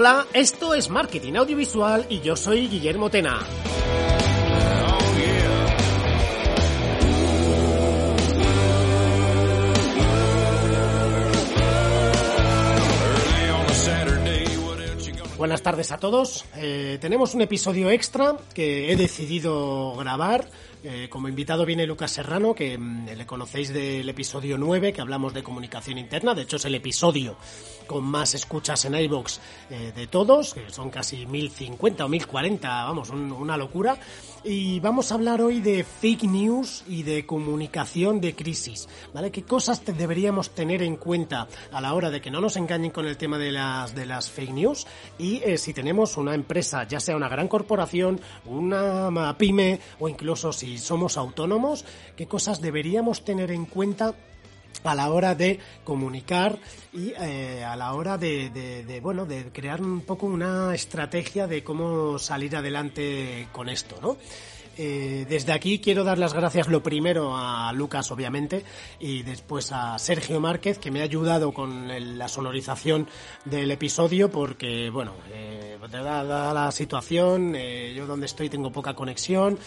Hola, esto es Marketing Audiovisual y yo soy Guillermo Tena. Buenas tardes a todos. Eh, tenemos un episodio extra que he decidido grabar. Eh, como invitado viene Lucas Serrano, que mm, le conocéis del episodio 9, que hablamos de comunicación interna. De hecho, es el episodio con más escuchas en iVoox eh, de todos, que son casi 1050 o 1040, vamos, un- una locura. Y vamos a hablar hoy de fake news y de comunicación de crisis, ¿vale? ¿Qué cosas deberíamos tener en cuenta a la hora de que no nos engañen con el tema de las, de las fake news? Y eh, si tenemos una empresa, ya sea una gran corporación, una pyme o incluso si somos autónomos, ¿qué cosas deberíamos tener en cuenta a la hora de comunicar y eh, a la hora de, de- de, bueno de crear un poco una estrategia de cómo salir adelante con esto no Eh, desde aquí quiero dar las gracias lo primero a Lucas obviamente y después a Sergio Márquez que me ha ayudado con el- la sonorización del episodio porque bueno eh, dada, dada la situación eh, yo donde estoy tengo poca conexión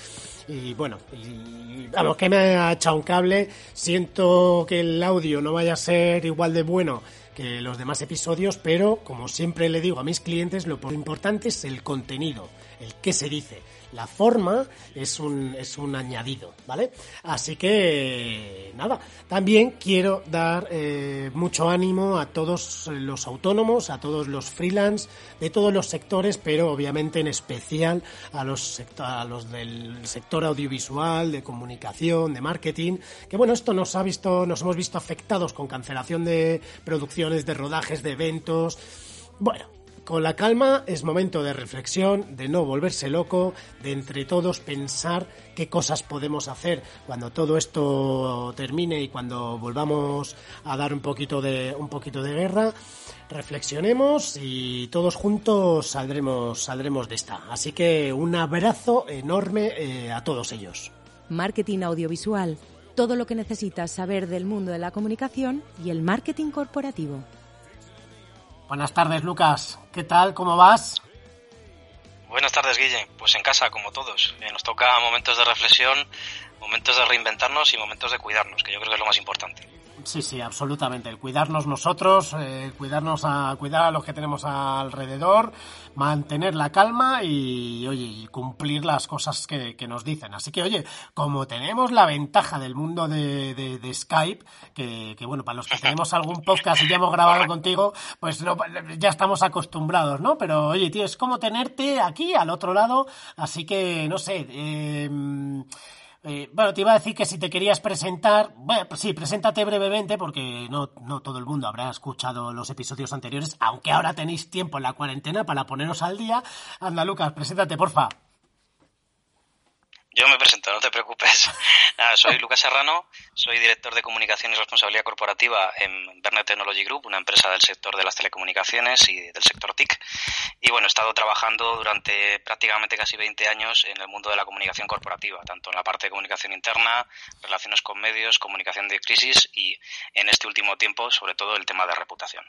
y bueno, y, vamos, que me ha echado un cable. Siento que el audio no vaya a ser igual de bueno que los demás episodios, pero como siempre le digo a mis clientes, lo importante es el contenido, el qué se dice. La forma es un, es un añadido, ¿vale? Así que, nada, también quiero dar eh, mucho ánimo a todos los autónomos, a todos los freelance, de todos los sectores, pero obviamente en especial a los, a los del sector audiovisual, de comunicación, de marketing, que bueno, esto nos ha visto, nos hemos visto afectados con cancelación de producciones, de rodajes, de eventos. Bueno, con la calma es momento de reflexión, de no volverse loco, de entre todos pensar qué cosas podemos hacer cuando todo esto termine y cuando volvamos a dar un poquito de un poquito de guerra. Reflexionemos y todos juntos saldremos saldremos de esta. Así que un abrazo enorme eh, a todos ellos. Marketing audiovisual. Todo lo que necesitas saber del mundo de la comunicación y el marketing corporativo. Buenas tardes, Lucas. ¿Qué tal? ¿Cómo vas? Buenas tardes, Guille. Pues en casa, como todos. Eh, nos toca momentos de reflexión, momentos de reinventarnos y momentos de cuidarnos, que yo creo que es lo más importante. Sí, sí, absolutamente. El cuidarnos nosotros, eh, cuidarnos a cuidar a los que tenemos alrededor, mantener la calma y, oye, y cumplir las cosas que, que nos dicen. Así que, oye, como tenemos la ventaja del mundo de, de- de Skype, que, que, bueno, para los que tenemos algún podcast y ya hemos grabado contigo, pues lo- ya estamos acostumbrados, ¿no? Pero, oye, tío, es como tenerte aquí al otro lado, así que, no sé, eh, eh, bueno, te iba a decir que si te querías presentar, bueno, pues sí, preséntate brevemente porque no, no todo el mundo habrá escuchado los episodios anteriores, aunque ahora tenéis tiempo en la cuarentena para poneros al día. Anda, Lucas, preséntate, porfa. Yo me presento, no te preocupes. Nada, soy Lucas Serrano, soy director de comunicación y responsabilidad corporativa en Bernet Technology Group, una empresa del sector de las telecomunicaciones y del sector TIC. Y bueno, he estado trabajando durante prácticamente casi 20 años en el mundo de la comunicación corporativa, tanto en la parte de comunicación interna, relaciones con medios, comunicación de crisis y en este último tiempo, sobre todo, el tema de reputación.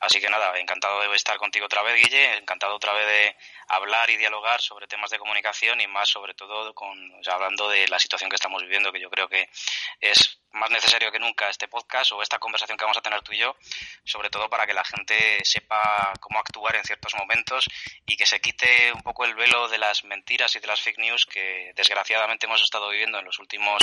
Así que nada, encantado de estar contigo otra vez, Guille, encantado otra vez de hablar y dialogar sobre temas de comunicación y más sobre todo con, hablando de la situación que estamos viviendo, que yo creo que es más necesario que nunca este podcast o esta conversación que vamos a tener tú y yo, sobre todo para que la gente sepa cómo actuar en ciertos momentos y que se quite un poco el velo de las mentiras y de las fake news que desgraciadamente hemos estado viviendo en los últimos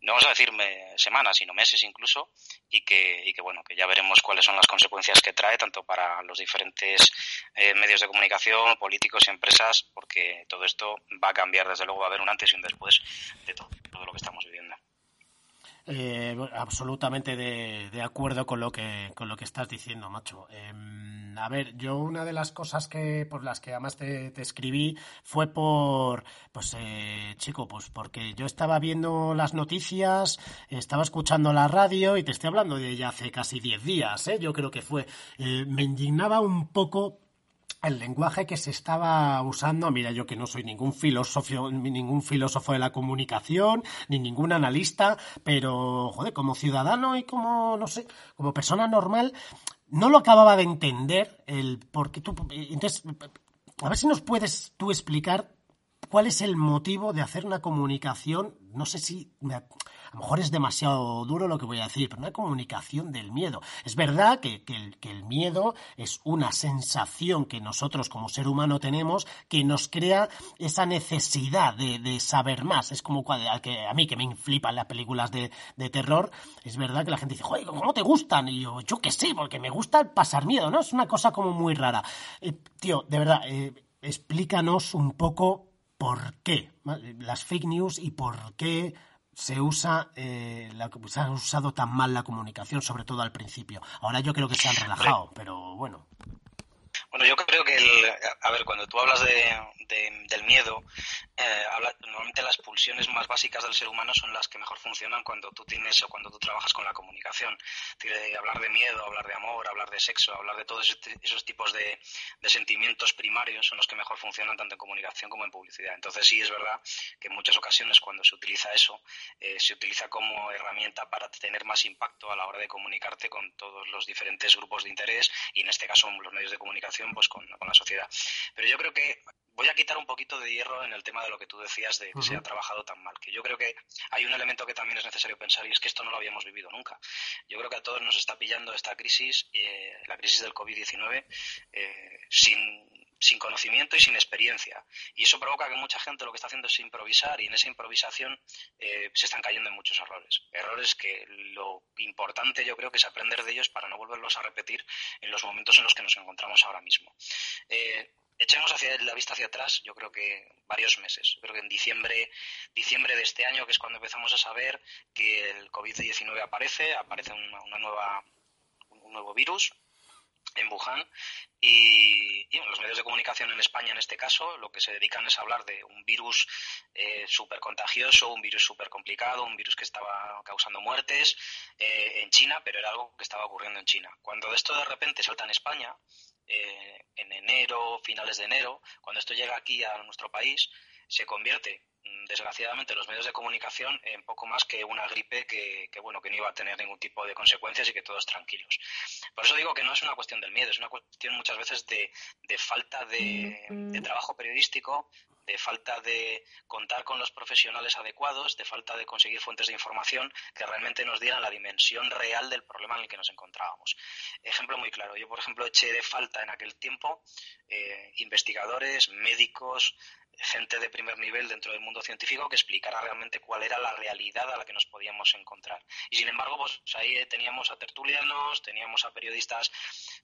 no vamos a decir semanas, sino meses incluso, y que, y que bueno, que ya veremos cuáles son las consecuencias que trae tanto para los diferentes eh, medios de comunicación, políticos y empresas, porque todo esto va a cambiar, desde luego va a haber un antes y un después de todo, todo lo que estamos viviendo. Eh, absolutamente de, acuerdo con lo que con lo que estás diciendo, macho. Eh, a ver, yo una de las cosas que por las que además te, te escribí fue por, pues, eh, chico, pues porque yo estaba viendo las noticias, estaba escuchando la radio y te estoy hablando de ella hace casi 10 días, ¿eh? Yo creo que fue. Eh, me indignaba un poco el lenguaje que se estaba usando, mira, yo que no soy ningún filósofo, ningún filósofo de la comunicación, ni ningún analista, pero, joder, como ciudadano y como, no sé, como persona normal, no lo acababa de entender el por qué tú. Entonces, a ver si nos puedes tú explicar cuál es el motivo de hacer una comunicación, no sé si a lo mejor es demasiado duro lo que voy a decir, pero una comunicación del miedo. Es verdad que, el, miedo es una sensación que nosotros como ser humano tenemos que nos crea esa necesidad de, saber más. Es como a, que, a mí que me inflipan las películas de, terror, es verdad que la gente dice, joder, ¿cómo te gustan? Y yo, yo qué sé, porque me gusta pasar miedo, ¿no? Es una cosa como muy rara. Eh, tío, de verdad, eh, explícanos un poco por qué las fake news y por qué se usa eh, la, se ha usado tan mal la comunicación, sobre todo al principio. Ahora yo creo que se han relajado, pero bueno. Bueno, yo creo que, el, a ver, cuando tú hablas de, del miedo, eh, normalmente las pulsiones más básicas del ser humano son las que mejor funcionan cuando tú tienes o cuando tú trabajas con la comunicación. hablar de miedo, hablar de amor, hablar de sexo, hablar de todos esos tipos de, sentimientos primarios son los que mejor funcionan tanto en comunicación como en publicidad. Entonces sí es verdad que en muchas ocasiones cuando se utiliza eso, eh, se utiliza como herramienta para tener más impacto a la hora de comunicarte con todos los diferentes grupos de interés y en este caso los medios de comunicación pues con, la sociedad. Pero yo creo que voy a quitar un poquito de hierro en el tema de lo que tú decías de que se ha trabajado tan mal, que yo creo que hay un elemento que también es necesario pensar y es que esto no lo habíamos vivido nunca. Yo creo que a todos nos está pillando esta crisis, eh, la crisis del COVID-19, eh, sin sin conocimiento y sin experiencia. Y eso provoca que mucha gente lo que está haciendo es improvisar y en esa improvisación eh, se están cayendo en muchos errores. Errores que lo importante yo creo que es aprender de ellos para no volverlos a repetir en los momentos en los que nos encontramos ahora mismo. Eh, echemos hacia la vista hacia atrás, yo creo que varios meses. Creo que en diciembre, diciembre de este año, que es cuando empezamos a saber que el COVID-19 aparece, aparece una nueva, un nuevo virus, en Wuhan y, los medios de comunicación en España en este caso lo que se dedican es a hablar de un virus eh, súper contagioso, un virus súper complicado, un virus que estaba causando muertes eh, en China, pero era algo que estaba ocurriendo en China. Cuando esto de repente salta en España, eh, en enero, finales de enero, cuando esto llega aquí a nuestro país, se convierte desgraciadamente los medios de comunicación en poco más que una gripe que, bueno que no iba a tener ningún tipo de consecuencias y que todos tranquilos. Por eso digo que no es una cuestión del miedo es una cuestión muchas veces de, falta de, de, trabajo periodístico de falta de contar con los profesionales adecuados de falta de conseguir fuentes de información que realmente nos dieran la dimensión real del problema en el que nos encontrábamos. Ejemplo muy claro yo por ejemplo eché de falta en aquel tiempo eh, investigadores médicos gente de primer nivel dentro del mundo científico que explicara realmente cuál era la realidad a la que nos podíamos encontrar. Y sin embargo, pues ahí teníamos a tertulianos, teníamos a periodistas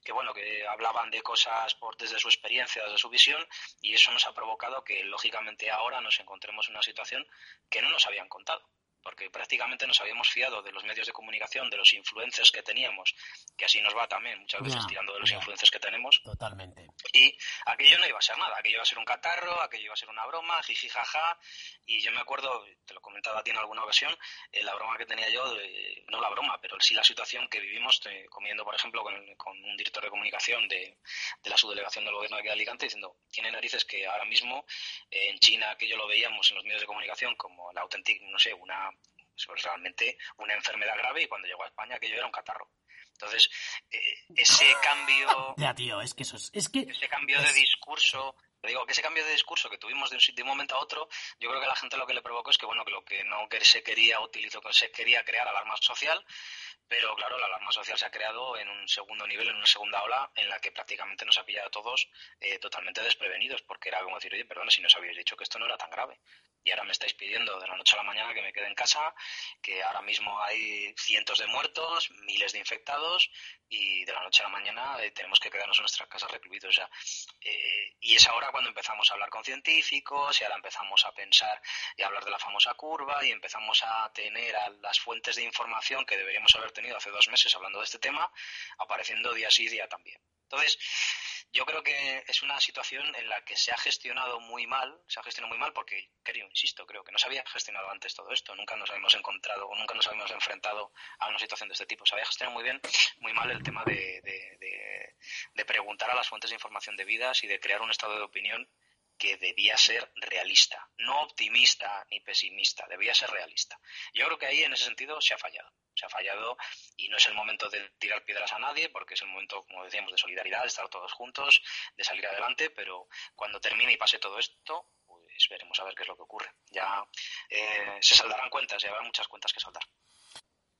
que bueno, que hablaban de cosas por desde su experiencia, desde su visión, y eso nos ha provocado que lógicamente ahora nos encontremos en una situación que no nos habían contado porque prácticamente nos habíamos fiado de los medios de comunicación, de los influencers que teníamos, que así nos va también muchas veces tirando de los influencers que tenemos. Totalmente. Y aquello no iba a ser nada, aquello iba a ser un catarro, aquello iba a ser una broma, jiji jaja, y yo me acuerdo, te lo comentaba a ti en alguna ocasión, eh, la broma que tenía yo, no la broma, pero sí la situación que vivimos eh, comiendo, por ejemplo, con, un director de comunicación de, la subdelegación del gobierno de Alicante diciendo, tiene narices que ahora mismo eh, en China, que yo lo veíamos en los medios de comunicación como la auténtica, no sé, una realmente una enfermedad grave y cuando llegó a España aquello era un catarro. Entonces, eh, ese cambio... Ya, tío, es que eso es... es que ese cambio de discurso digo que ese cambio de discurso que tuvimos de un, momento a otro, yo creo que la gente lo que le provocó es que, bueno, que lo que no se quería utilizar, que se quería crear alarma social, pero claro, la alarma social se ha creado en un segundo nivel, en una segunda ola, en la que prácticamente nos ha pillado a todos eh, totalmente desprevenidos, porque era como decir, oye, perdona si nos habíais dicho que esto no era tan grave. Y ahora me estáis pidiendo de la noche a la mañana que me quede en casa, que ahora mismo hay cientos de muertos, miles de infectados, y de la noche a la mañana eh, tenemos que quedarnos en nuestras casas recluidos. O sea, eh, y es ahora cuando empezamos a hablar con científicos, y ahora empezamos a pensar y a hablar de la famosa curva, y empezamos a tener a las fuentes de información que deberíamos haber tenido hace dos meses hablando de este tema, apareciendo día sí día también. Entonces, yo creo que es una situación en la que se ha gestionado muy mal, se ha gestionado muy mal porque, creo, insisto, creo que no se había gestionado antes todo esto, nunca nos habíamos encontrado o nunca nos habíamos enfrentado a una situación de este tipo. Se había gestionado muy bien, muy mal el tema de, de preguntar a las fuentes de información debidas y de crear un estado de opinión que debía ser realista, no optimista ni pesimista, debía ser realista. Yo creo que ahí en ese sentido se ha fallado. Se ha fallado y no es el momento de tirar piedras a nadie porque es el momento, como decíamos, de solidaridad, de estar todos juntos, de salir adelante, pero cuando termine y pase todo esto, pues veremos a ver qué es lo que ocurre. Ya eh, se saldarán cuentas y habrá muchas cuentas que saldar.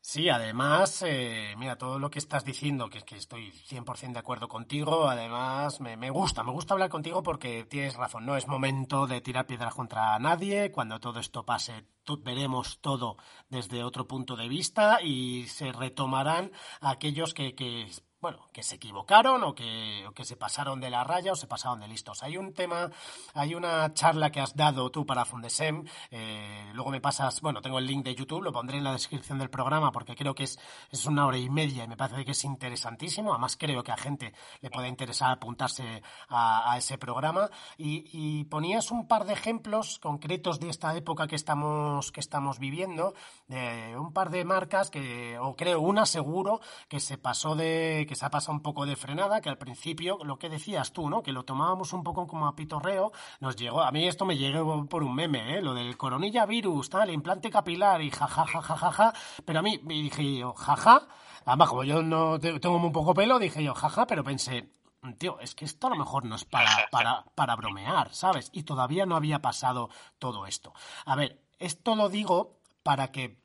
Sí, además, eh, mira, todo lo que estás diciendo, que que estoy 100% de acuerdo contigo, además me, me, gusta, me gusta hablar contigo porque tienes razón, no es momento de tirar piedras contra nadie, cuando todo esto pase veremos todo desde otro punto de vista y se retomarán aquellos que, que bueno, que se equivocaron o que, que, se pasaron de la raya o se pasaron de listos. Hay un tema, hay una charla que has dado tú para Fundesem, eh, luego me pasas, bueno, tengo el link de YouTube, lo pondré en la descripción del programa porque creo que es, es una hora y media y me parece que es interesantísimo, además creo que a gente le puede interesar apuntarse a, ese programa y, ponías un par de ejemplos concretos de esta época que estamos, que estamos viviendo, de un par de marcas que, o creo una seguro, que se pasó de, se ha pasado un poco de frenada, que al principio, lo que decías tú, ¿no? Que lo tomábamos un poco como a pitorreo, nos llegó, a mí esto me llegó por un meme, ¿eh? Lo del coronilla virus, tal, implante capilar y jajajajaja, pero a mí me dije yo, jaja, además como yo no tengo un poco pelo, dije yo, jaja, pero pensé, tío, es que esto a lo mejor no es para, para, para bromear, ¿sabes? Y todavía no había pasado todo esto. A ver, esto lo digo para que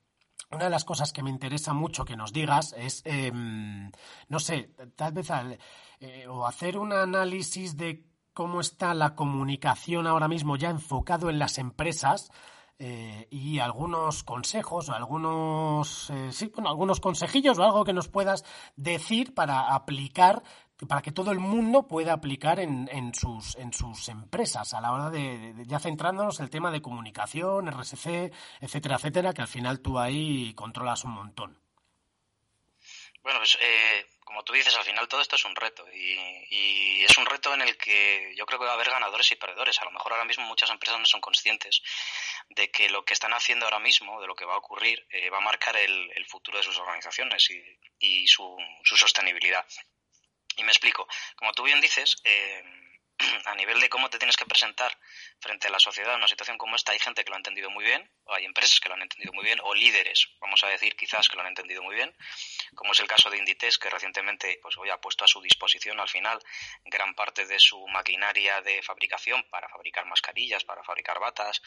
una de las cosas que me interesa mucho que nos digas es, em, no sé, tal vez eh, o hacer un análisis de cómo está la comunicación ahora mismo ya enfocado en las empresas eh, y algunos consejos algunos, eh, sí, bueno, algunos consejillos o algo que nos puedas decir para aplicar para que todo el mundo pueda aplicar en, en, sus, en sus empresas a la hora de, ya centrándonos en el tema de comunicación, RSC, etcétera, etcétera, que al final tú ahí controlas un montón. Bueno, pues eh, como tú dices, al final todo esto es un reto y, y, es un reto en el que yo creo que va a haber ganadores y perdedores. A lo mejor ahora mismo muchas empresas no son conscientes de que lo que están haciendo ahora mismo, de lo que va a ocurrir, eh, va a marcar el, el, futuro de sus organizaciones y, y su, su sostenibilidad. Y me explico. Como tú bien dices, eh, a nivel de cómo te tienes que presentar frente a la sociedad en una situación como esta, hay gente que lo ha entendido muy bien, o hay empresas que lo han entendido muy bien, o líderes, vamos a decir, quizás que lo han entendido muy bien, como es el caso de Inditex, que recientemente pues, hoy ha puesto a su disposición al final gran parte de su maquinaria de fabricación para fabricar mascarillas, para fabricar batas,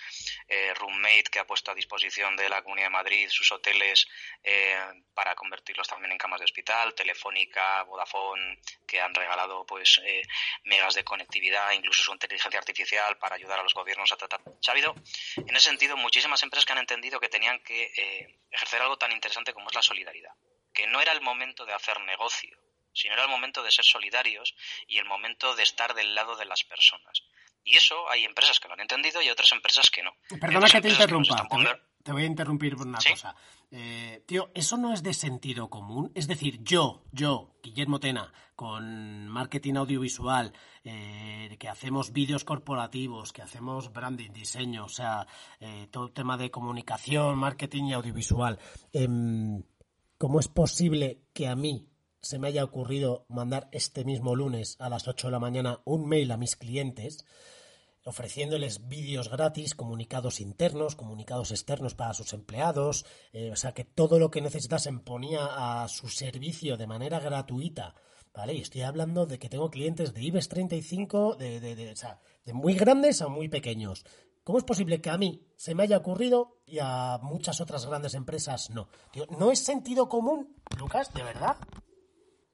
eh, Roommate, que ha puesto a disposición de la Comunidad de Madrid sus hoteles eh, para convertirlos también en camas de hospital, Telefónica, Vodafone, que han regalado pues eh, megas de conectividad, incluso su inteligencia artificial para ayudar a los gobiernos a tratar. ha habido, en ese sentido, muchísimas empresas que han entendido que tenían que eh, ejercer algo tan interesante como es la solidaridad. Que no era el momento de hacer negocio, sino era el momento de ser solidarios y el momento de estar del lado de las personas. Y eso hay empresas que lo han entendido y otras empresas que no. Perdona que te interrumpa. Te voy a interrumpir por una cosa. Eh, tío, eso no es de sentido común. Es decir, yo, yo, Guillermo Tena, con marketing audiovisual, eh, que hacemos vídeos corporativos, que hacemos branding, diseño, o sea, eh, todo el tema de comunicación, marketing y audiovisual. Em, ¿Cómo es posible que a mí se me haya ocurrido mandar este mismo lunes a las 8 de la mañana un mail a mis clientes? ofreciéndoles vídeos gratis, comunicados internos, comunicados externos para sus empleados, eh, o sea que todo lo que necesitasen ponía a su servicio de manera gratuita, ¿vale? Y estoy hablando de que tengo clientes de IBEX 35, de, de, de, o sea, de muy grandes a muy pequeños. ¿Cómo es posible que a mí se me haya ocurrido y a muchas otras grandes empresas no? ¿No es sentido común, Lucas? ¿De verdad?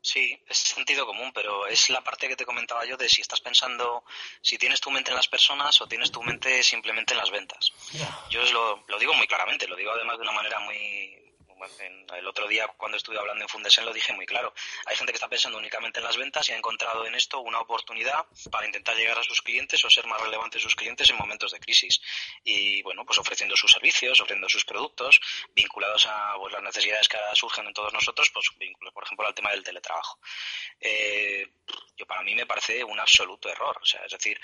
Sí, es sentido común, pero es la parte que te comentaba yo de si estás pensando, si tienes tu mente en las personas o tienes tu mente simplemente en las ventas. Yo os lo, lo digo muy claramente, lo digo además de una manera muy, el otro día cuando estuve hablando en Fundesen lo dije muy claro. Hay gente que está pensando únicamente en las ventas y ha encontrado en esto una oportunidad para intentar llegar a sus clientes o ser más relevantes sus clientes en momentos de crisis. Y bueno, pues ofreciendo sus servicios, ofreciendo sus productos, vinculados a pues, las necesidades que surgen en todos nosotros, pues vinculados, por ejemplo, al tema del teletrabajo. Eh, yo para mí me parece un absoluto error. O sea, es decir,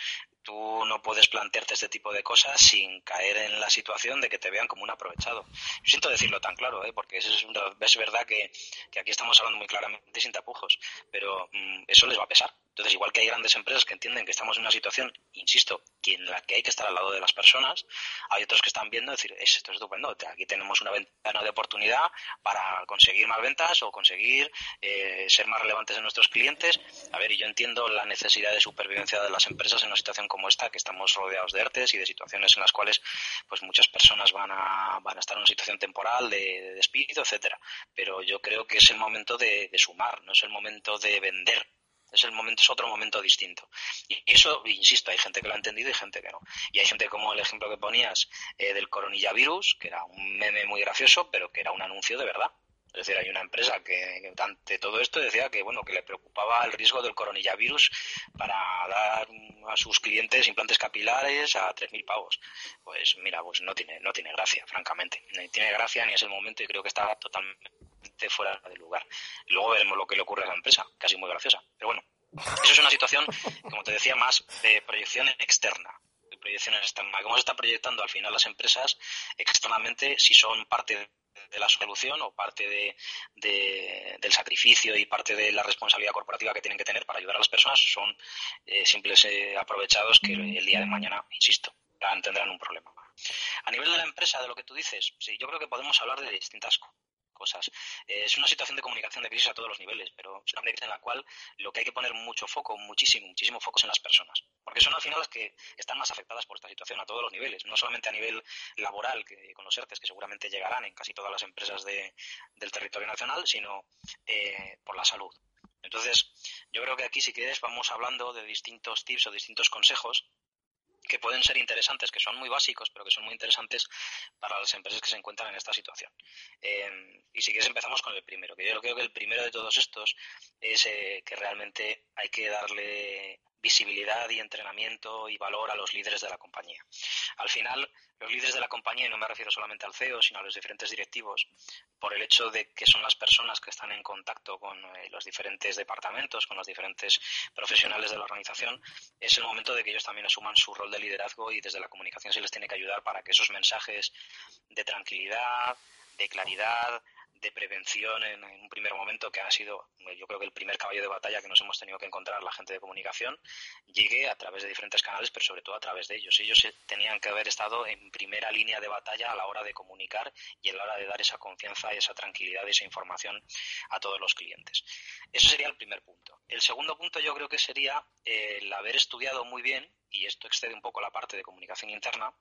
tú no puedes plantearte este tipo de cosas sin caer en la situación de que te vean como un aprovechado. Yo siento decirlo tan claro, ¿eh? porque es, es verdad que, aquí estamos hablando muy claramente sin tapujos, pero mm, eso les va a pesar. Entonces, igual que hay grandes empresas que entienden que estamos en una situación, insisto, en la que hay que estar al lado de las personas, hay otros que están viendo decir, esto es estupendo, aquí tenemos una ventana de oportunidad para conseguir más ventas o conseguir eh, ser más relevantes en nuestros clientes. A ver, y yo entiendo la necesidad de supervivencia de las empresas en una situación como esta, que estamos rodeados de ERTES y de situaciones en las cuales pues muchas personas van a, van a estar en una situación temporal de, despido, etcétera. Pero yo creo que es el momento de sumar, no es el momento de vender es el momento, es otro momento distinto. Y eso, insisto, hay gente que lo ha entendido y gente que no. Y hay gente como el ejemplo que ponías eh, del coronavirus, que era un meme muy gracioso, pero que era un anuncio de verdad. Es decir, hay una empresa que, ante todo esto decía que bueno que le preocupaba el riesgo del coronavirus para dar a sus clientes implantes capilares a 3.000 pavos. Pues mira, pues no tiene no tiene gracia, francamente. Ni tiene gracia ni es el momento y creo que está totalmente fuera de lugar. Luego veremos lo que le ocurre a la empresa, casi muy graciosa. Pero bueno, eso es una situación, como te decía, más de proyección externa de proyección externa. ¿Cómo se está proyectando al final las empresas externamente si son parte de la solución o parte de, del sacrificio y parte de la responsabilidad corporativa que tienen que tener para ayudar a las personas son eh, simples eh, aprovechados que el día de mañana, insisto, tendrán un problema. A nivel de la empresa, de lo que tú dices, sí, yo creo que podemos hablar de distintas cosas. Eh, es una situación de comunicación de crisis a todos los niveles, pero es una crisis en la cual lo que hay que poner mucho foco, muchísimo, muchísimo foco es en las personas, porque son al final las que están más afectadas por esta situación a todos los niveles, no solamente a nivel laboral, que con los ERTES que seguramente llegarán en casi todas las empresas del territorio nacional, sino eh, por la salud. Entonces, yo creo que aquí, si quieres, vamos hablando de distintos tips o distintos consejos que pueden ser interesantes, que son muy básicos, pero que son muy interesantes para las empresas que se encuentran en esta situación. Eh, y si quieres empezamos con el primero, que yo creo que el primero de todos estos es eh, que realmente hay que darle visibilidad y entrenamiento y valor a los líderes de la compañía. Al final, los líderes de la compañía, y no me refiero solamente al CEO, sino a los diferentes directivos, por el hecho de que son las personas que están en contacto con eh, los diferentes departamentos, con los diferentes profesionales de la organización, es el momento de que ellos también asuman su rol de liderazgo y desde la comunicación se les tiene que ayudar para que esos mensajes de tranquilidad, de claridad, de prevención en, un primer momento que ha sido yo creo que el primer caballo de batalla que nos hemos tenido que encontrar la gente de comunicación llegue a través de diferentes canales pero sobre todo a través de ellos. Ellos tenían que haber estado en primera línea de batalla a la hora de comunicar y a la hora de dar esa confianza esa tranquilidad y esa información a todos los clientes. Eso sería el primer punto. El segundo punto yo creo que sería eh, el haber estudiado muy bien y esto excede un poco la parte de comunicación interna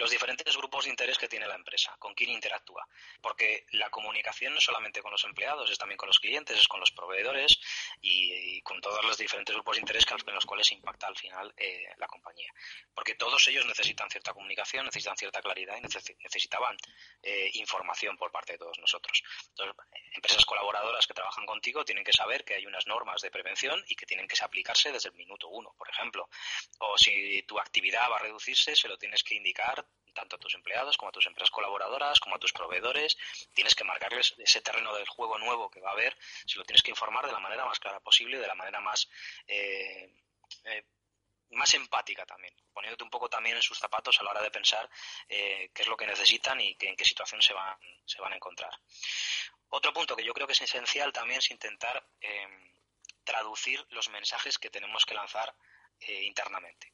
los diferentes grupos de interés que tiene la empresa, con quién interactúa. Porque la comunicación no es solamente con los empleados, es también con los clientes, es con los proveedores y, con todos los diferentes grupos de interés en los cuales impacta al final eh, la compañía. Porque todos ellos necesitan cierta comunicación, necesitan cierta claridad y necesitaban eh, información por parte de todos nosotros. Entonces, empresas colaboradoras que trabajan contigo tienen que saber que hay unas normas de prevención y que tienen que aplicarse desde el minuto uno, por ejemplo. O si tu actividad va a reducirse, se lo tienes que indicar tanto a tus empleados como a tus empresas colaboradoras, como a tus proveedores. Tienes que marcarles ese terreno del juego nuevo que va a haber, si lo tienes que informar de la manera más clara posible, de la manera más eh, eh, más empática también, poniéndote un poco también en sus zapatos a la hora de pensar eh, qué es lo que necesitan y en qué situación se van, se van a encontrar. Otro punto que yo creo que es esencial también es intentar traducir los mensajes que tenemos que lanzar internamente.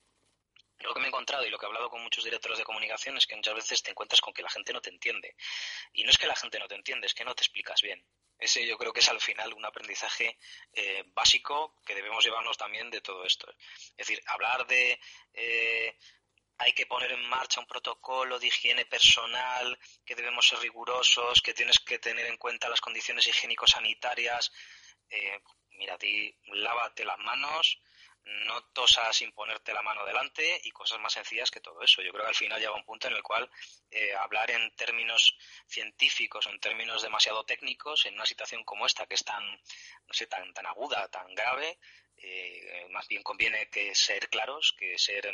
Me he encontrado y lo que he hablado con muchos directores de comunicación es que muchas veces te encuentras con que la gente no te entiende. Y no es que la gente no te entiende, es que no te explicas bien. Ese yo creo que es al final un aprendizaje eh, básico que debemos llevarnos también de todo esto. Es decir, hablar de eh, hay que poner en marcha un protocolo de higiene personal, que debemos ser rigurosos, que tienes que tener en cuenta las condiciones higiénico-sanitarias. Eh, mira, ti, lávate las manos, no tosas sin ponerte la mano delante y cosas más sencillas que todo eso. Yo creo que al final llega un punto en el cual eh, hablar en términos científicos o en términos demasiado técnicos en una situación como esta, que es tan, no sé, tan, tan aguda, tan grave, eh, más bien conviene que ser claros, que ser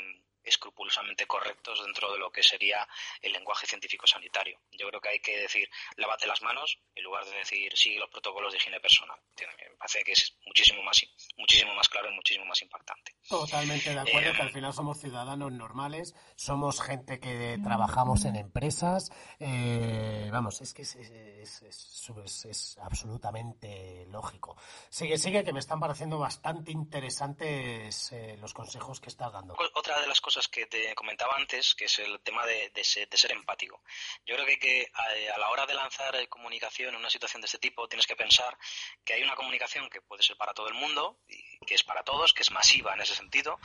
escrupulosamente correctos dentro de lo que sería el lenguaje científico sanitario. Yo creo que hay que decir lávate las manos en lugar de decir sigue los protocolos de higiene personal. Me parece que es muchísimo más muchísimo más claro y muchísimo más impactante. Totalmente de acuerdo que al eh, final somos ciudadanos normales, somos gente que trabajamos en empresas, eh, vamos, es que es, es, es, absolutamente lógico. Sigue, sigue, que me están pareciendo bastante interesantes eh, los consejos que estás dando. Otra de las cosas que te comentaba antes, que es el tema de, ser, empático. Yo creo que, que a, la hora de lanzar eh, comunicación en una situación de este tipo, tienes que pensar que hay una comunicación que puede ser para todo el mundo, y que es para todos, que es masiva en ese sentido.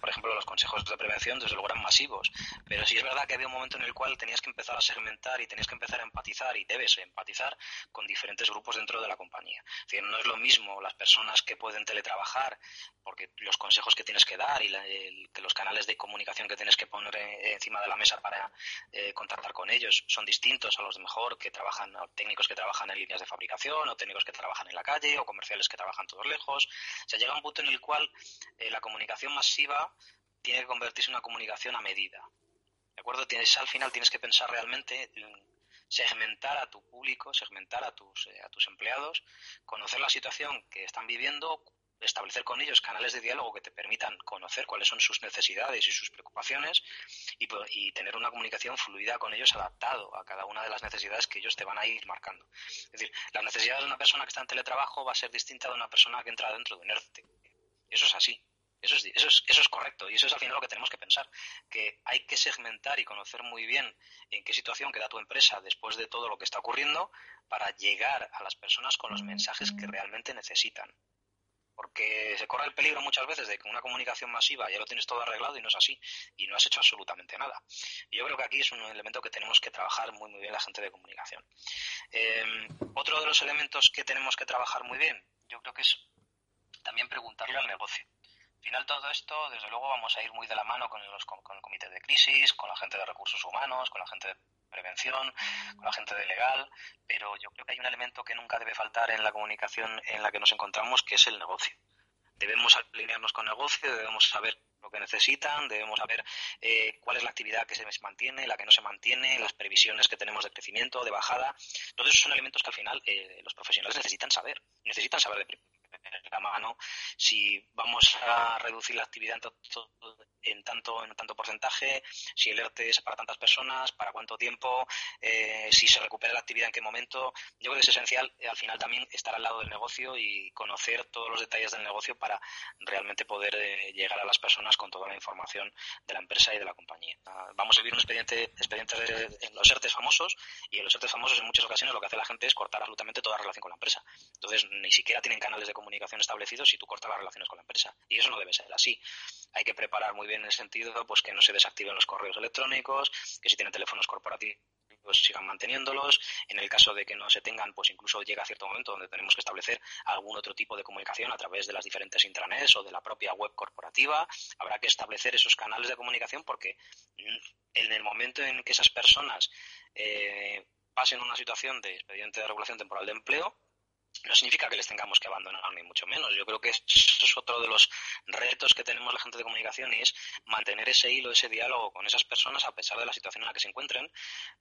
por ejemplo, los consejos de prevención, desde luego, eran masivos. Pero sí es verdad que había un momento en el cual tenías que empezar a segmentar y tenías que empezar a empatizar, y debes empatizar con diferentes grupos dentro de la compañía. Es decir, no es lo mismo las personas que pueden teletrabajar, porque los consejos que tienes que dar y que los canales de comunicación que tienes que poner eh, encima de la mesa para eh, contactar con ellos son distintos a los de mejor que trabajan, técnicos que trabajan en líneas de fabricación, o técnicos que trabajan en la calle, o comerciales que trabajan todos lejos. O sea, llega un punto en el cual eh, la comunicación masiva tiene que convertirse en una comunicación a medida. ¿De acuerdo? Tienes, al final tienes que pensar realmente segmentar a tu público, segmentar a tus, a tus empleados, conocer la situación que están viviendo, establecer con ellos canales de diálogo que te permitan conocer cuáles son sus necesidades y sus preocupaciones y, tener una comunicación fluida con ellos adaptado a cada una de las necesidades que ellos te van a ir marcando. Es decir, las necesidades de una persona que está en teletrabajo va a ser distinta de una persona que entra dentro de un ERTE. Eso es así. Eso es, eso, es, eso es correcto y eso es al final lo que tenemos que pensar, que hay que segmentar y conocer muy bien en qué situación queda tu empresa después de todo lo que está ocurriendo para llegar a las personas con los mensajes que realmente necesitan porque se corre el peligro muchas veces de que una comunicación masiva ya lo tienes todo arreglado y no es así, y no has hecho absolutamente nada. Yo creo que aquí es un elemento que tenemos que trabajar muy, muy bien la gente de comunicación. Em, otro de los elementos que tenemos que trabajar muy bien, yo creo que es también preguntarle al negocio. Al final todo esto, desde luego, vamos a ir muy de la mano con, los, con el comité de crisis, con la gente de recursos humanos, con la gente de prevención, con la gente de legal, pero yo creo que hay un elemento que nunca debe faltar en la comunicación en la que nos encontramos, que es el negocio. Debemos alinearnos con el negocio, debemos saber lo que necesitan, debemos saber eh, cuál es la actividad que se mantiene, la que no se mantiene, las previsiones que tenemos de crecimiento, de bajada. Todos esos son elementos que al final eh, los profesionales necesitan saber. Necesitan saber de, la mano si vamos a reducir la actividad en, tanto en tanto porcentaje, si el ERTE es para tantas personas, para cuánto tiempo, eh, si se recupera la actividad en qué momento. Yo creo que es esencial eh, al final también estar al lado del negocio y conocer todos los detalles del negocio para realmente poder eh, llegar a las personas con toda la información de la empresa y de la compañía. Ah, vamos a vivir un expediente, expediente en los ERTES famosos y en los ERTES famosos en muchas ocasiones lo que hace la gente es cortar absolutamente toda relación con la empresa. Entonces ni siquiera tienen canales de comunicación establecidos si tú cortas las relaciones con la empresa. Y eso no debe ser así. Hay que preparar muy bien en el sentido pues que no se desactiven los correos electrónicos, que si tienen teléfonos corporativos sigan manteniéndolos. En el caso de que no se tengan, pues incluso llega a cierto momento donde tenemos que establecer algún otro tipo de comunicación a través de las diferentes intranets o de la propia web corporativa. Habrá que establecer esos canales de comunicación porque en el momento en que esas personas eh, pasen una situación de expediente de regulación temporal de empleo, no significa que les tengamos que abandonar ni mucho menos. Yo creo que eso es otro de los retos que tenemos la gente de comunicación y es mantener ese hilo, ese diálogo con esas personas a pesar de la situación en la que se encuentren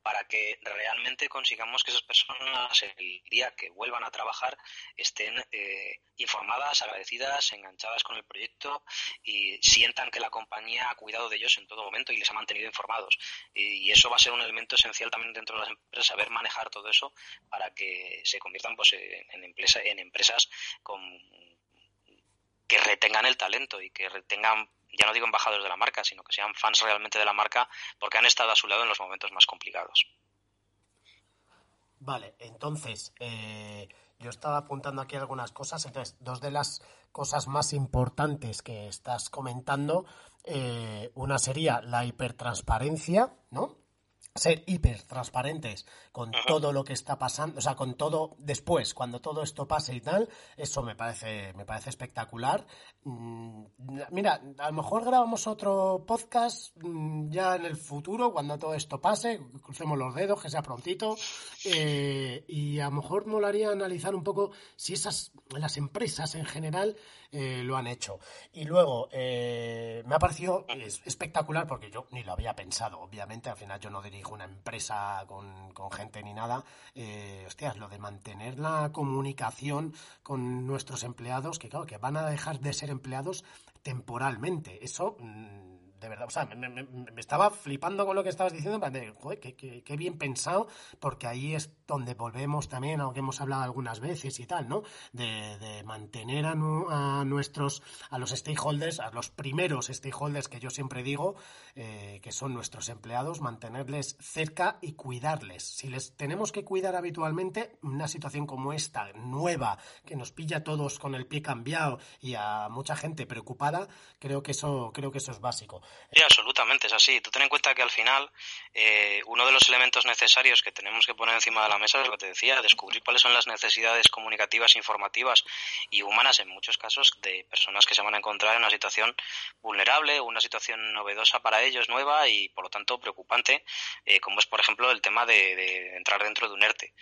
para que realmente consigamos que esas personas el día que vuelvan a trabajar estén eh, informadas, agradecidas, enganchadas con el proyecto y sientan que la compañía ha cuidado de ellos en todo momento y les ha mantenido informados. Y, eso va a ser un elemento esencial también dentro de las empresas, saber manejar todo eso para que se conviertan pues, en en empresas con, que retengan el talento y que retengan ya no digo embajadores de la marca, sino que sean fans realmente de la marca porque han estado a su lado en los momentos más complicados. Vale, entonces, eh, yo estaba apuntando aquí algunas cosas, entonces, dos de las cosas más importantes que estás comentando, eh, una sería la hipertransparencia, ¿no? Ser hiper transparentes con todo lo que está pasando, o sea, con todo después, cuando todo esto pase y tal, eso me parece, me parece espectacular. Mm, mira, a lo mejor grabamos otro podcast mm, ya en el futuro, cuando todo esto pase, crucemos los dedos, que sea prontito, eh, y a lo mejor molaría analizar un poco si esas, las empresas en general eh, lo han hecho. Y luego, eh, me ha parecido espectacular porque yo ni lo había pensado, obviamente, al final yo no dirijo una empresa con, con gente ni nada. Eh, hostias, lo de mantener la comunicación con nuestros empleados, que claro, que van a dejar de ser empleados temporalmente. Eso... Mm, de verdad, o sea, me, estaba flipando con lo que estabas diciendo, joder, qué, bien pensado, porque ahí es donde volvemos también a lo que hemos hablado algunas veces y tal, ¿no? De, mantener a, a, nuestros, a los stakeholders, a los primeros stakeholders que yo siempre digo, eh, que son nuestros empleados, mantenerles cerca y cuidarles. Si les tenemos que cuidar habitualmente, una situación como esta, nueva, que nos pilla a todos con el pie cambiado y a mucha gente preocupada, creo que eso, creo que eso es básico. Sí, absolutamente, es así. Tú ten en cuenta que al final eh, uno de los elementos necesarios que tenemos que poner encima de la mesa es lo que te decía, descubrir cuáles son las necesidades comunicativas, informativas y humanas en muchos casos de personas que se van a encontrar en una situación vulnerable, una situación novedosa para ellos, nueva y por lo tanto preocupante, eh, como es por ejemplo el tema de, de entrar dentro de un ERTE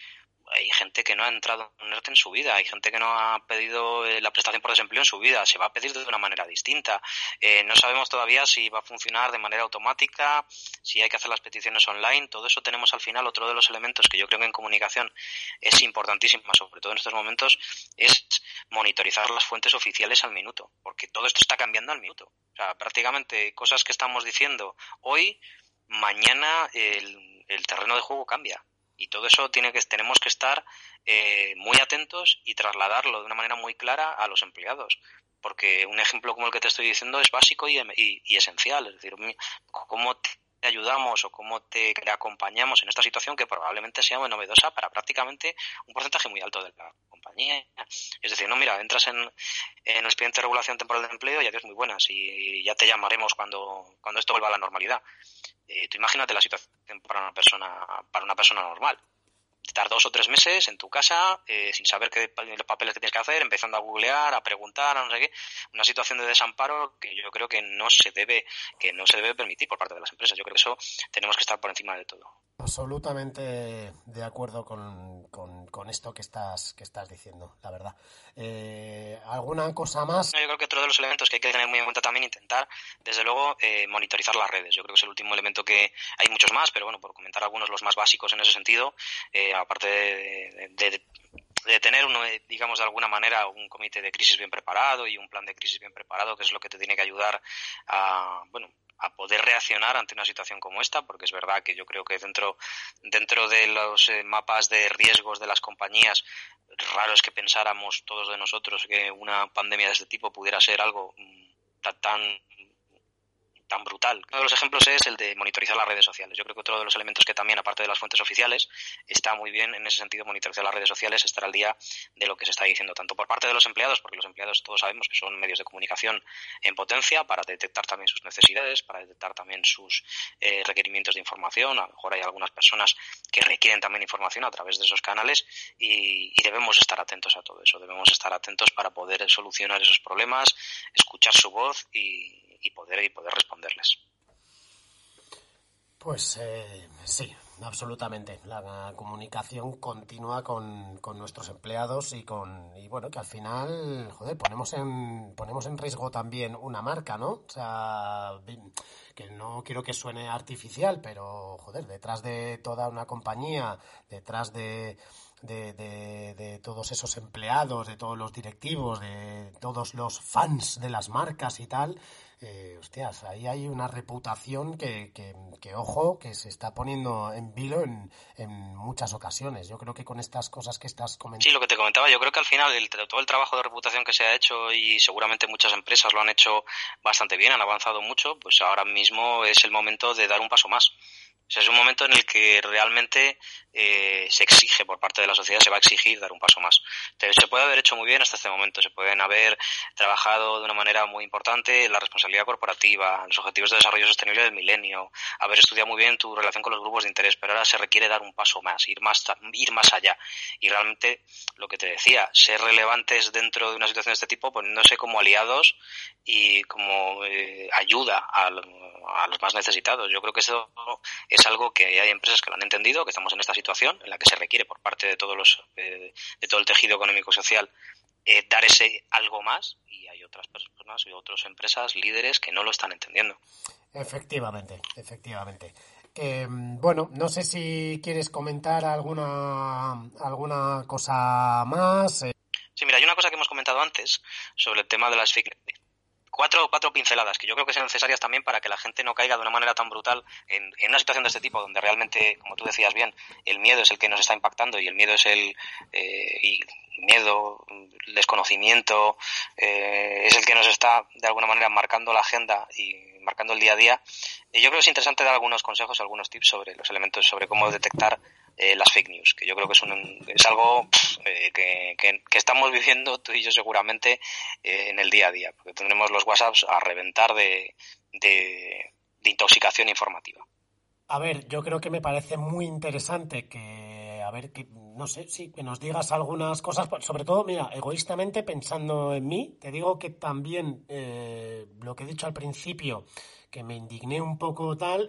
hay gente que no ha entrado en ERTE en su vida, hay gente que no ha pedido eh, la prestación por desempleo en su vida, se va a pedir de una manera distinta. Eh, no sabemos todavía si va a funcionar de manera automática, si hay que hacer las peticiones online, todo eso tenemos al final. Otro de los elementos que yo creo que en comunicación es importantísimo, sobre todo en estos momentos, es monitorizar las fuentes oficiales al minuto, porque todo esto está cambiando al minuto. O sea, prácticamente cosas que estamos diciendo hoy, mañana el terreno de juego cambia y todo eso tiene que, tenemos que estar eh, muy atentos y trasladarlo de una manera muy clara a los empleados. Porque un ejemplo como el que te estoy diciendo es básico y, y, esencial. Es decir, cómo te ayudamos o cómo te acompañamos en esta situación que probablemente sea muy novedosa para prácticamente un porcentaje muy alto de la compañía. Es decir, no, mira, entras en, en el expediente de regulación temporal de empleo y adiós muy buenas y ya te llamaremos cuando, cuando esto vuelva a la normalidad. Eh, tú imagínate la situación para una persona, para una persona normal. Estar dos o tres meses en tu casa eh, sin saber qué papeles tienes que hacer, empezando a googlear, a preguntar, a no sé qué. Una situación de desamparo que yo creo que no se debe, que no se debe permitir por parte de las empresas. Yo creo que eso tenemos que estar por encima de todo. Absolutamente de acuerdo con, esto que estás, que estás diciendo, la verdad. Eh, ¿Alguna cosa más? yo creo que otro de los elementos que hay que tener muy en cuenta también, intentar, desde luego, eh, monitorizar las redes. Yo creo que es el último elemento que hay muchos más, pero bueno, por comentar algunos los más básicos en ese sentido, eh, aparte de, tener, uno, digamos, de alguna manera un comité de crisis bien preparado y un plan de crisis bien preparado, que es lo que te tiene que ayudar a, bueno, a poder reaccionar ante una situación como esta, porque es verdad que yo creo que dentro, dentro de los eh, mapas de riesgos de las compañías, raro es que pensáramos todos de nosotros que una pandemia de este tipo pudiera ser algo mm, tan tan brutal. Uno de los ejemplos es el de monitorizar las redes sociales. Yo creo que otro de los elementos que también, aparte de las fuentes oficiales, está muy bien en ese sentido monitorizar las redes sociales, estar al día de lo que se está diciendo, tanto por parte de los empleados, porque los empleados todos sabemos que son medios de comunicación en potencia para detectar también sus necesidades, para detectar también sus eh, requerimientos de información. A lo mejor hay algunas personas que requieren también información a través de esos canales y, y debemos estar atentos a todo eso. Debemos estar atentos para poder solucionar esos problemas, escuchar su voz y, y poder, y poder responderles. Pues eh, sí, absolutamente. La comunicación continua con, con, nuestros empleados y con y bueno que al final, joder, ponemos en ponemos en riesgo también una marca, ¿no? O sea, que no quiero que suene artificial, pero joder, detrás de toda una compañía, detrás de de, de, de, todos esos empleados, de todos los directivos, de todos los fans de las marcas y tal, eh, hostias, ahí hay una reputación que, que, ojo, que se está poniendo en vilo en, en, muchas ocasiones. Yo creo que con estas cosas que estás comentando. Sí, lo que te comentaba, yo creo que al final el, todo el trabajo de reputación que se ha hecho y seguramente muchas empresas lo han hecho bastante bien, han avanzado mucho, pues ahora mismo es el momento de dar un paso más es un momento en el que realmente eh, se exige por parte de la sociedad, se va a exigir dar un paso más. Se puede haber hecho muy bien hasta este momento, se pueden haber trabajado de una manera muy importante la responsabilidad corporativa, los objetivos de desarrollo sostenible del milenio, haber estudiado muy bien tu relación con los grupos de interés, pero ahora se requiere dar un paso más, ir más, ir más allá. Y realmente, lo que te decía, ser relevantes dentro de una situación de este tipo, poniéndose como aliados y como eh, ayuda a, a los más necesitados. Yo creo que eso es algo que hay empresas que lo han entendido, que estamos en esta situación en la que se requiere por parte de todos los eh, de todo el tejido económico y social eh, dar ese algo más y hay otras personas y otras empresas líderes que no lo están entendiendo. Efectivamente, efectivamente. Eh, bueno, no sé si quieres comentar alguna alguna cosa más. Sí, mira, hay una cosa que hemos comentado antes sobre el tema de las fake cuatro, cuatro pinceladas que yo creo que son necesarias también para que la gente no caiga de una manera tan brutal en, una situación de este tipo, donde realmente, como tú decías bien, el miedo es el que nos está impactando y el miedo es el eh, miedo, desconocimiento, eh, es el que nos está de alguna manera marcando la agenda y marcando el día a día. Y yo creo que es interesante dar algunos consejos, algunos tips sobre los elementos, sobre cómo detectar eh, las fake news, que yo creo que es, un, es algo eh, que, estamos viviendo tú y yo seguramente eh, en el día a día, porque tendremos los WhatsApps a reventar de, de, intoxicación informativa. A ver, yo creo que me parece muy interesante que, a ver, que, no sé, sí, que nos digas algunas cosas, sobre todo, mira, egoístamente pensando en mí, te digo que también lo que he dicho al principio, que me indigné un poco tal,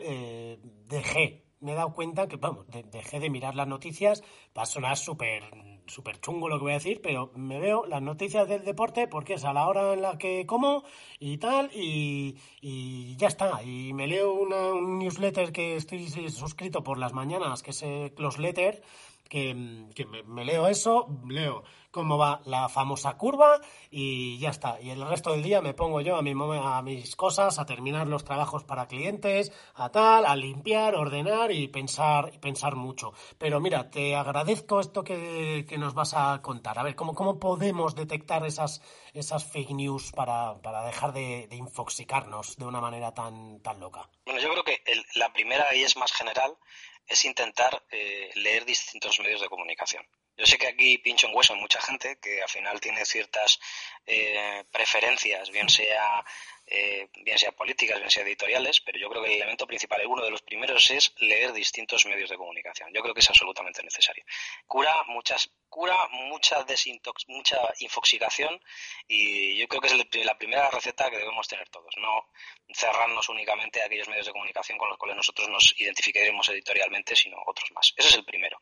dejé me he dado cuenta que, vamos, dejé de mirar las noticias, va a sonar súper súper chungo lo que voy a decir, pero me veo las noticias del deporte porque es a la hora en la que como y tal, y, y ya está. Y me leo una, un newsletter que estoy suscrito por las mañanas, que es el Letter, que, me, leo eso, leo cómo va la famosa curva y ya está. Y el resto del día me pongo yo a, mi, a mis cosas, a terminar los trabajos para clientes, a tal, a limpiar, ordenar y pensar, y pensar mucho. Pero mira, te agradezco esto que, que nos vas a contar. A ver, ¿cómo, cómo podemos detectar esas, esas fake news para, para dejar de, de, infoxicarnos de una manera tan, tan loca? Bueno, yo creo que la primera y es más general es intentar eh, leer distintos medios de comunicación. Yo sé que aquí pincho en hueso mucha gente que al final tiene ciertas eh, preferencias, bien sea eh, bien sea políticas, bien sea editoriales, pero yo creo que el elemento principal, uno de los primeros, es leer distintos medios de comunicación. Yo creo que es absolutamente necesario. Cura muchas, cura mucha desintox, mucha infoxicación y yo creo que es la primera receta que debemos tener todos. No cerrarnos únicamente a aquellos medios de comunicación con los cuales nosotros nos identificaremos editorialmente, sino otros más. Ese es el primero.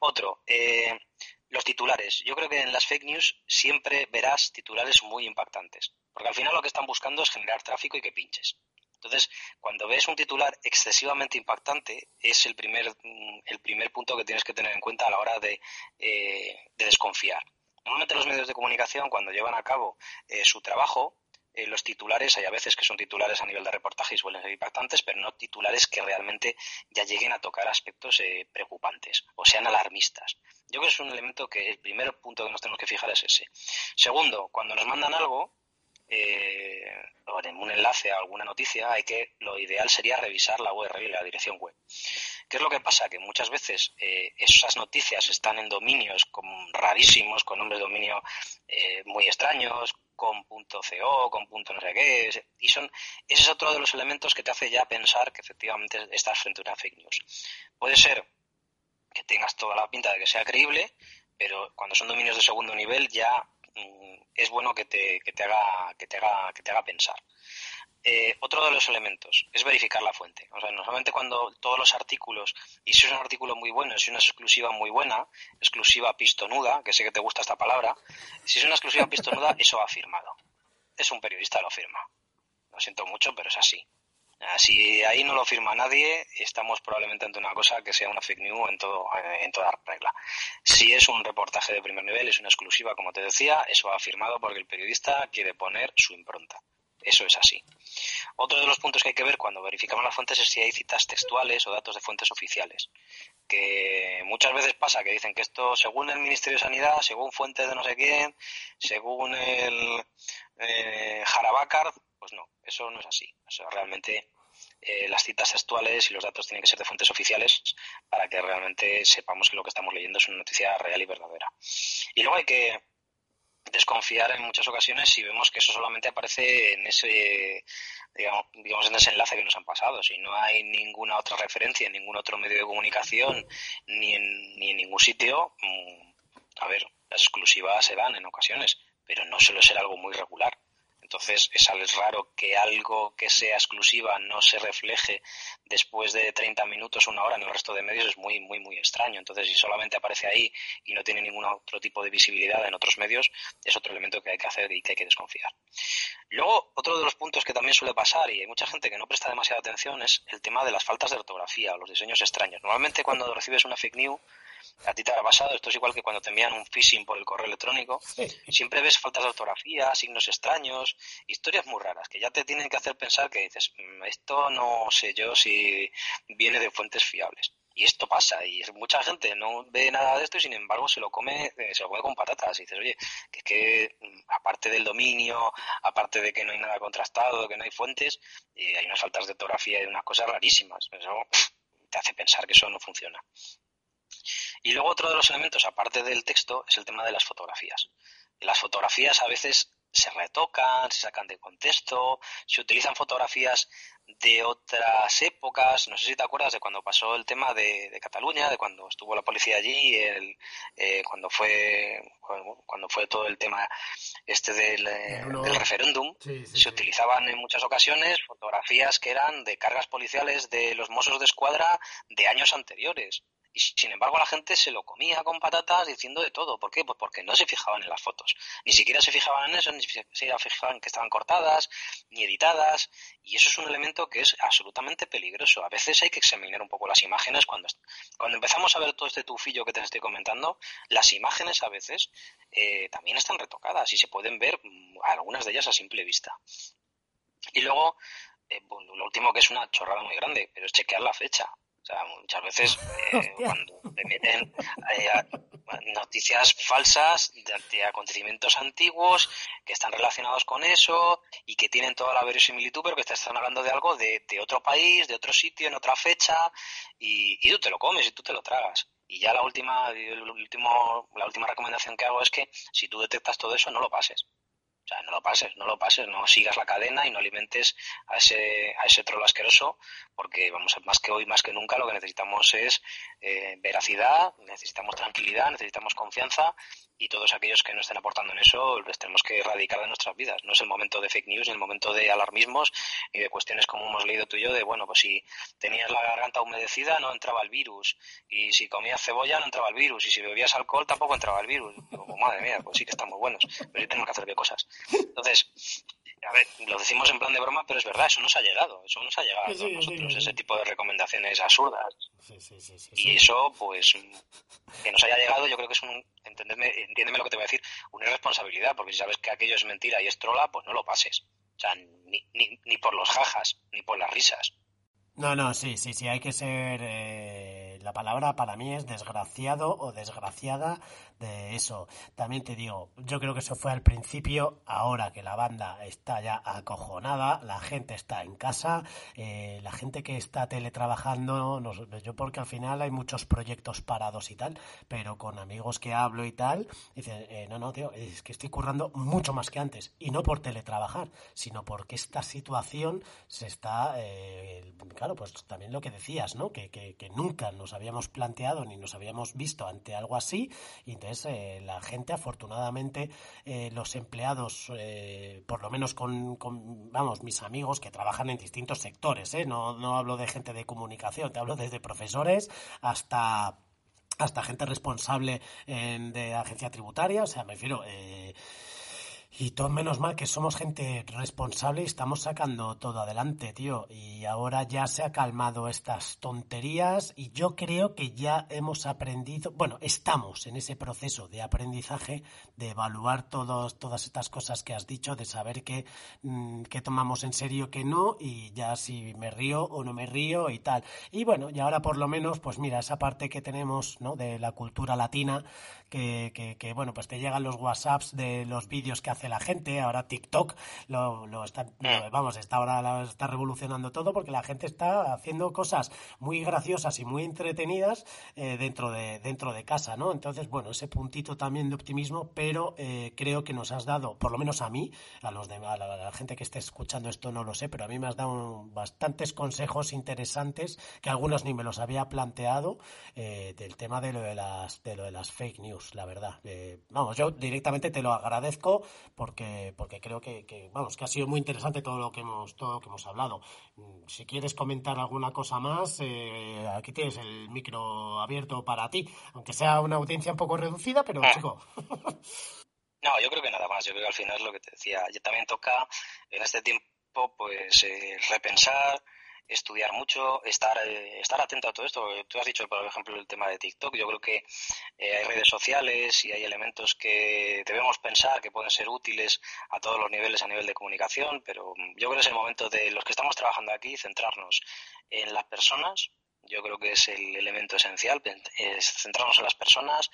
Otro, eh, los titulares. Yo creo que en las fake news siempre verás titulares muy impactantes, porque al final lo que están buscando es generar tráfico y que pinches. Entonces, cuando ves un titular excesivamente impactante, es el primer, mm, el primer punto que tienes que tener en cuenta a la hora de, eh, desconfiar. Normalmente los medios de comunicación, cuando llevan a cabo eh, su trabajo, eh, los titulares, hay a veces que son titulares a nivel de reportaje y suelen ser impactantes, pero no titulares que realmente ya lleguen a tocar aspectos eh, preocupantes o sean alarmistas. Yo creo que es un elemento que el primer punto que nos tenemos que fijar es ese. Segundo, cuando nos mandan algo, eh, o en un enlace a alguna noticia, hay que lo ideal sería revisar la URL y la dirección web. ¿Qué es lo que pasa? Que muchas veces esas noticias están en dominios rarísimos, con nombres de dominio muy extraños, con punto .co, con punto no sé qué, y son, ese es otro de los elementos que te hace ya pensar que efectivamente estás frente a una fake news. Puede ser que tengas toda la pinta de que sea creíble, pero cuando son dominios de segundo nivel ya es bueno que te, que te haga, que te haga, que te haga pensar. Eh, otro de los elementos es verificar la fuente. O sea, normalmente cuando todos los artículos, y si es un artículo muy bueno, si es una exclusiva muy buena, exclusiva pistonuda, que sé que te gusta esta palabra, si es una exclusiva pistonuda, eso ha firmado. Es un periodista, lo firma. Lo siento mucho, pero es así. Si ahí no lo firma nadie, estamos probablemente ante una cosa que sea una fake news en, todo, en toda regla. Si es un reportaje de primer nivel, es una exclusiva, como te decía, eso ha firmado porque el periodista quiere poner su impronta eso es así. Otro de los puntos que hay que ver cuando verificamos las fuentes es si hay citas textuales o datos de fuentes oficiales. Que muchas veces pasa que dicen que esto, según el Ministerio de Sanidad, según fuentes de no sé quién, según el eh, pues no, eso no es así. O sea, realmente eh, las citas textuales y los datos tienen que ser de fuentes oficiales para que realmente sepamos que lo que estamos leyendo es una noticia real y verdadera. Y luego hay que desconfiar en muchas ocasiones si vemos que eso solamente aparece en ese digamos, digamos en ese enlace que nos han pasado si no hay ninguna otra referencia en ningún otro medio de comunicación ni en, ni en ningún sitio mm, a ver las exclusivas se dan en ocasiones pero no suele ser algo muy regular entonces es raro que algo que sea exclusiva no se refleje después de 30 minutos, una hora en el resto de medios, es muy, muy, muy extraño. Entonces, si solamente aparece ahí y no tiene ningún otro tipo de visibilidad en otros medios, es otro elemento que hay que hacer y que hay que desconfiar. Luego, otro de los puntos que también suele pasar, y hay mucha gente que no presta demasiada atención, es el tema de las faltas de ortografía o los diseños extraños. Normalmente cuando recibes una fake news, a ti te ha pasado, esto es igual que cuando te envían un phishing por el correo electrónico, siempre ves faltas de ortografía, signos extraños, historias muy raras, que ya te tienen que hacer pensar que dices, mm, esto no sé yo si viene de fuentes fiables. Y esto pasa, y mucha gente no ve nada de esto y sin embargo se lo come, eh, se lo come con patatas. Y dices, oye, que es que mm, aparte del dominio, aparte de que no hay nada contrastado, que no hay fuentes, eh, hay unas faltas de ortografía y unas cosas rarísimas. Eso te hace pensar que eso no funciona. Y luego otro de los elementos, aparte del texto, es el tema de las fotografías. Las fotografías a veces se retocan, se sacan de contexto, se utilizan fotografías de otras épocas. No sé si te acuerdas de cuando pasó el tema de, Cataluña, de cuando estuvo la policía allí, el, eh, cuando fue cuando fue todo el tema este del, eh, referéndum. se utilizaban en muchas ocasiones fotografías que eran de cargas policiales de los Mossos de Escuadra de años anteriores. Y sin embargo la gente se lo comía con patatas diciendo de todo. ¿Por qué? Pues porque no se fijaban en las fotos. Ni siquiera se fijaban en eso, ni se fijaban que estaban cortadas, ni editadas. Y eso es un elemento que es absolutamente peligroso. A veces hay que examinar un poco las imágenes. Cuando, cuando empezamos a ver todo este tufillo que te estoy comentando, las imágenes a veces eh, también están retocadas y se pueden ver mm, algunas de ellas a simple vista. Y luego, eh, lo último que es una chorrada muy grande, pero es chequear la fecha. O sea, muchas veces eh, cuando te meten eh, noticias falsas de, acontecimientos antiguos que están relacionados con eso y que tienen toda la verosimilitud, pero que te están hablando de algo de, otro país, de otro sitio, en otra fecha, y, y, tú te lo comes y tú te lo tragas. Y ya la última, el último, la última recomendación que hago es que si tú detectas todo eso, no lo pases. O sea, no lo pases, no lo pases, no sigas la cadena y no alimentes a ese, a ese troll asqueroso, porque vamos, más que hoy, más que nunca, lo que necesitamos es eh, veracidad, necesitamos tranquilidad, necesitamos confianza y todos aquellos que no estén aportando en eso los tenemos que erradicar de nuestras vidas. No es el momento de fake news, ni el momento de alarmismos y de cuestiones como hemos leído tú y yo de, bueno, pues si tenías la garganta humedecida no entraba el virus y si comías cebolla no entraba el virus y si bebías alcohol tampoco entraba el virus. Madre mía, pues sí que están muy buenos, pero sí tenemos que hacer de cosas. Entonces, a ver, lo decimos en plan de broma, pero es verdad, eso nos ha llegado, eso nos ha llegado a nosotros, ese tipo de recomendaciones absurdas. y eso, pues, que nos haya llegado, yo creo que es un, entiéndeme lo que te voy a decir, una irresponsabilidad, porque si sabes que aquello es mentira y es trola, pues no lo pases. O sea, ni, ni, ni por los jajas, ni por las risas. No, no, sí, sí, sí, hay que ser... Eh, la palabra para mí es desgraciado o desgraciada de eso. También te digo, yo creo que eso fue al principio, ahora que la banda está ya acojonada, la gente está en casa, eh, la gente que está teletrabajando, yo porque al final hay muchos proyectos parados y tal, pero con amigos que hablo y tal, dicen, eh, no, no, tío, es que estoy currando mucho más que antes, y no por teletrabajar, sino porque esta situación se está, eh, claro, pues también lo que decías, ¿no? Que, que, que, nunca nos habíamos planteado ni nos habíamos visto ante algo así, y eh, la gente, afortunadamente, eh, los empleados, eh, por lo menos con, vamos, mis amigos que trabajan en distintos sectores, no, no hablo de gente de comunicación, te hablo desde profesores hasta hasta gente responsable de agencia tributaria, o sea, me refiero, Y todo menos mal que somos gente responsable y estamos sacando todo adelante, tío. Y ahora ya se ha calmado estas tonterías y yo creo que ya hemos aprendido, bueno, estamos en ese proceso de aprendizaje, de evaluar todos, todas estas cosas que has dicho, de saber qué, mm, tomamos en serio, qué no, y ya si me río o no me río y tal. Y bueno, y ahora por lo menos, pues mira, esa parte que tenemos, ¿no? De la cultura latina, que, que, que bueno, pues te llegan los WhatsApps de los vídeos que hace la gente. Ahora TikTok lo, lo está, mm. vamos, está ahora está revolucionando todo porque la gente está haciendo cosas muy graciosas y muy entretenidas eh, dentro de dentro de casa, ¿no? Entonces, bueno, ese puntito también de optimismo, pero eh, creo que nos has dado, por lo menos a mí, a los de a la, gente que esté escuchando esto no lo sé, pero a mí me has dado bastantes consejos interesantes que algunos ni me los había planteado eh, del tema de lo de las de lo de las fake news, la verdad. vamos, yo directamente te lo agradezco porque, porque creo que, vamos, que ha sido muy interesante todo lo que hemos, todo lo que hemos hablado. Mm, si quieres comentar alguna cosa más, eh, aquí tienes el micro abierto para ti, aunque sea una audiencia un poco reducida, pero ah. chico. no, yo creo que nada más. Yo creo que al final es lo que te decía. Ya también toca en este tiempo, pues, eh, repensar estudiar mucho, estar, eh, estar atento a todo esto. Tú has dicho, por ejemplo, el tema de TikTok. Yo creo que eh, hay redes sociales y hay elementos que debemos pensar que pueden ser útiles a todos los niveles a nivel de comunicación, pero yo creo que es el momento de los que estamos trabajando aquí centrarnos en las personas, yo creo que es el elemento esencial, es centrarnos en las personas,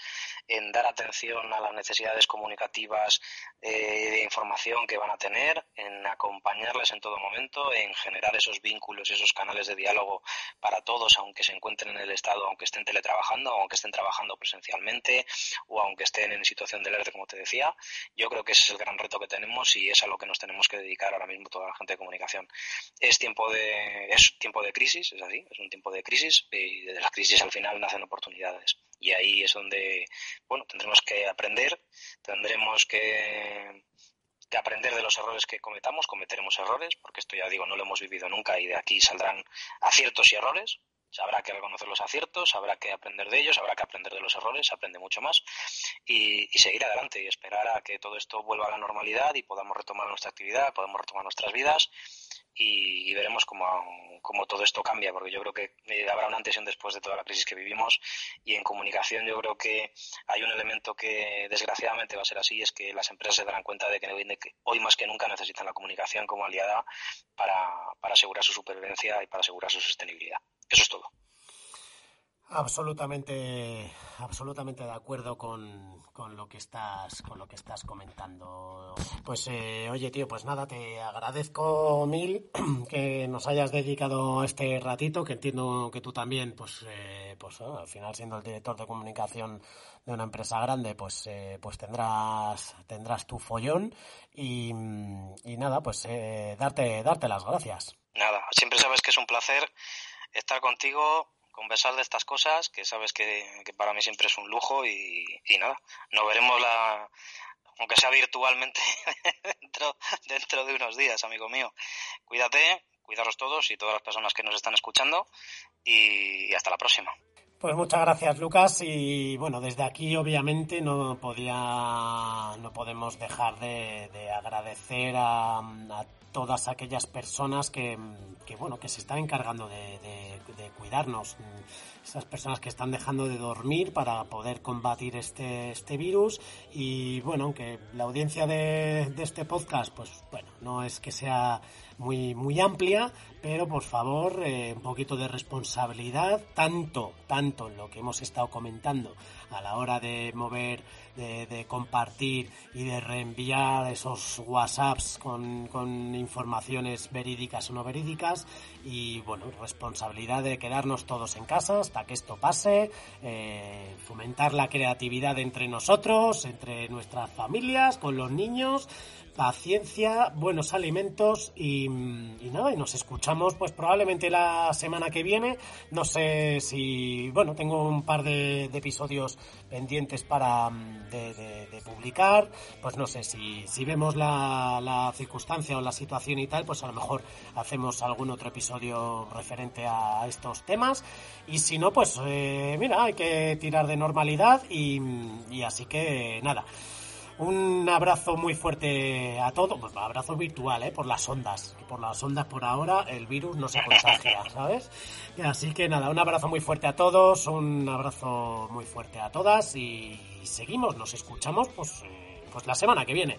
en dar atención a las necesidades comunicativas eh, de información que van a tener, en acompañarles en todo momento, en generar esos vínculos y esos canales de diálogo para todos, aunque se encuentren en el Estado, aunque estén teletrabajando, aunque estén trabajando presencialmente o aunque estén en situación de alerta, como te decía. Yo creo que ese es el gran reto que tenemos y es a lo que nos tenemos que dedicar ahora mismo toda la gente de comunicación. Es tiempo de, es tiempo de crisis, es así, es un tiempo de crisis y de las crisis al final nacen oportunidades. Y ahí es donde, bueno, tendremos que aprender, tendremos que, aprender de los errores que cometamos, cometeremos errores, porque esto ya digo, no lo hemos vivido nunca y de aquí saldrán aciertos y errores. Habrá que reconocer los aciertos, habrá que aprender de ellos, habrá que aprender de los errores, aprende mucho más y, y, seguir adelante y esperar a que todo esto vuelva a la normalidad y podamos retomar nuestra actividad, podamos retomar nuestras vidas y, veremos cómo, cómo, todo esto cambia, porque yo creo que eh, habrá un antes y un después de toda la crisis que vivimos y en comunicación yo creo que hay un elemento que desgraciadamente va a ser así, es que las empresas se darán cuenta de que hoy más que nunca necesitan la comunicación como aliada para, para asegurar su supervivencia y para asegurar su sostenibilidad. Eso es todo. Absolutamente, absolutamente de acuerdo con, con, lo que estás, con lo que estás comentando. Pues eh, oye, tío, pues nada, te agradezco mil que nos hayas dedicado este ratito, que entiendo que tú también, pues, eh, pues al final siendo el director de comunicación de una empresa grande, pues, eh, pues tendrás, tendrás tu follón y, y nada, pues darte, darte las gracias. Nada, siempre sabes que es un placer estar contigo conversar de estas cosas, que sabes que, para mí siempre es un lujo y, nada, nos veremos la, aunque sea virtualmente dentro, dentro de unos días, amigo mío. Cuídate, cuidaros todos y todas las personas que nos están escuchando y hasta la próxima. Pues muchas gracias, Lucas. Y bueno, desde aquí obviamente no podía, no podemos dejar de, agradecer a, todas aquellas personas que, bueno, que se están encargando de, cuidarnos. Esas personas que están dejando de dormir para poder combatir este, este virus. Y bueno, aunque la audiencia de, de este podcast, pues bueno, no es que sea muy, muy amplia, pero por favor, eh, un poquito de responsabilidad, tanto, tanto en lo que hemos estado comentando a la hora de mover, de, compartir y de reenviar esos WhatsApps con, con, informaciones verídicas o no verídicas, y bueno, responsabilidad de quedarnos todos en casa hasta que esto pase, eh, fomentar la creatividad entre nosotros, entre nuestras familias, con los niños, paciencia, buenos alimentos y, nada, y nos escuchamos pues probablemente la semana que viene. No sé si, bueno, tengo un par de, episodios pendientes para de, publicar, pues no sé si, si vemos la, la, circunstancia o la situación y tal, pues a lo mejor hacemos algún otro episodio referente a estos temas y si no, pues eh, mira, hay que tirar de normalidad y, y así que nada. Un abrazo muy fuerte a todos, pues abrazo virtual, ¿eh? Por las ondas. Por las ondas por ahora el virus no se contagia, ¿sabes? Así que nada, un abrazo muy fuerte a todos, un abrazo muy fuerte a todas y seguimos, nos escuchamos pues, eh, pues la semana que viene.